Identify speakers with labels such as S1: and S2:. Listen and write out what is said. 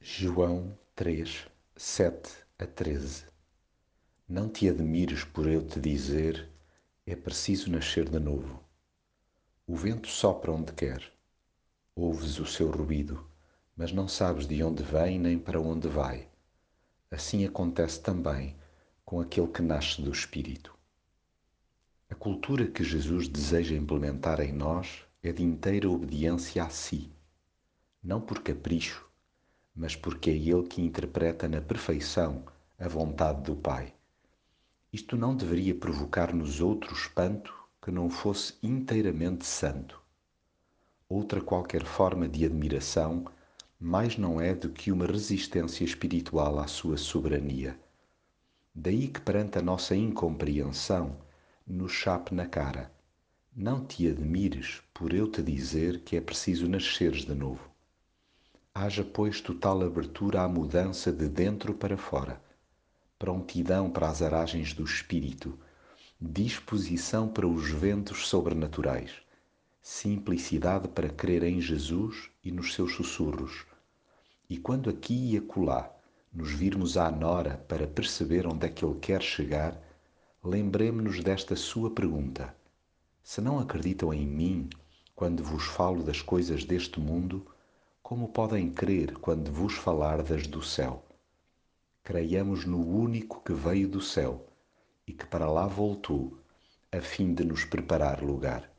S1: João 3, 7 a 13 Não te admires por eu te dizer, é preciso nascer de novo. O vento sopra onde quer. Ouves o seu ruído, mas não sabes de onde vem nem para onde vai. Assim acontece também com aquele que nasce do Espírito. A cultura que Jesus deseja implementar em nós é de inteira obediência a si, não por capricho, mas porque é Ele que interpreta na perfeição a vontade do Pai. Isto não deveria provocar nos outros espanto que não fosse inteiramente santo. Outra qualquer forma de admiração mais não é do que uma resistência espiritual à sua soberania. Daí que perante a nossa incompreensão nos chape na cara. Não te admires por eu te dizer que é preciso nasceres de novo. Haja, pois, total abertura à mudança de dentro para fora, prontidão para as aragens do espírito, disposição para os ventos sobrenaturais, simplicidade para crer em Jesus e nos seus sussurros. E quando aqui e acolá nos virmos à nora para perceber onde é que ele quer chegar, lembremos-nos desta sua pergunta: Se não acreditam em mim quando vos falo das coisas deste mundo, como podem crer quando vos falar das do céu? Creiamos no único que veio do céu e que para lá voltou, a fim de nos preparar lugar.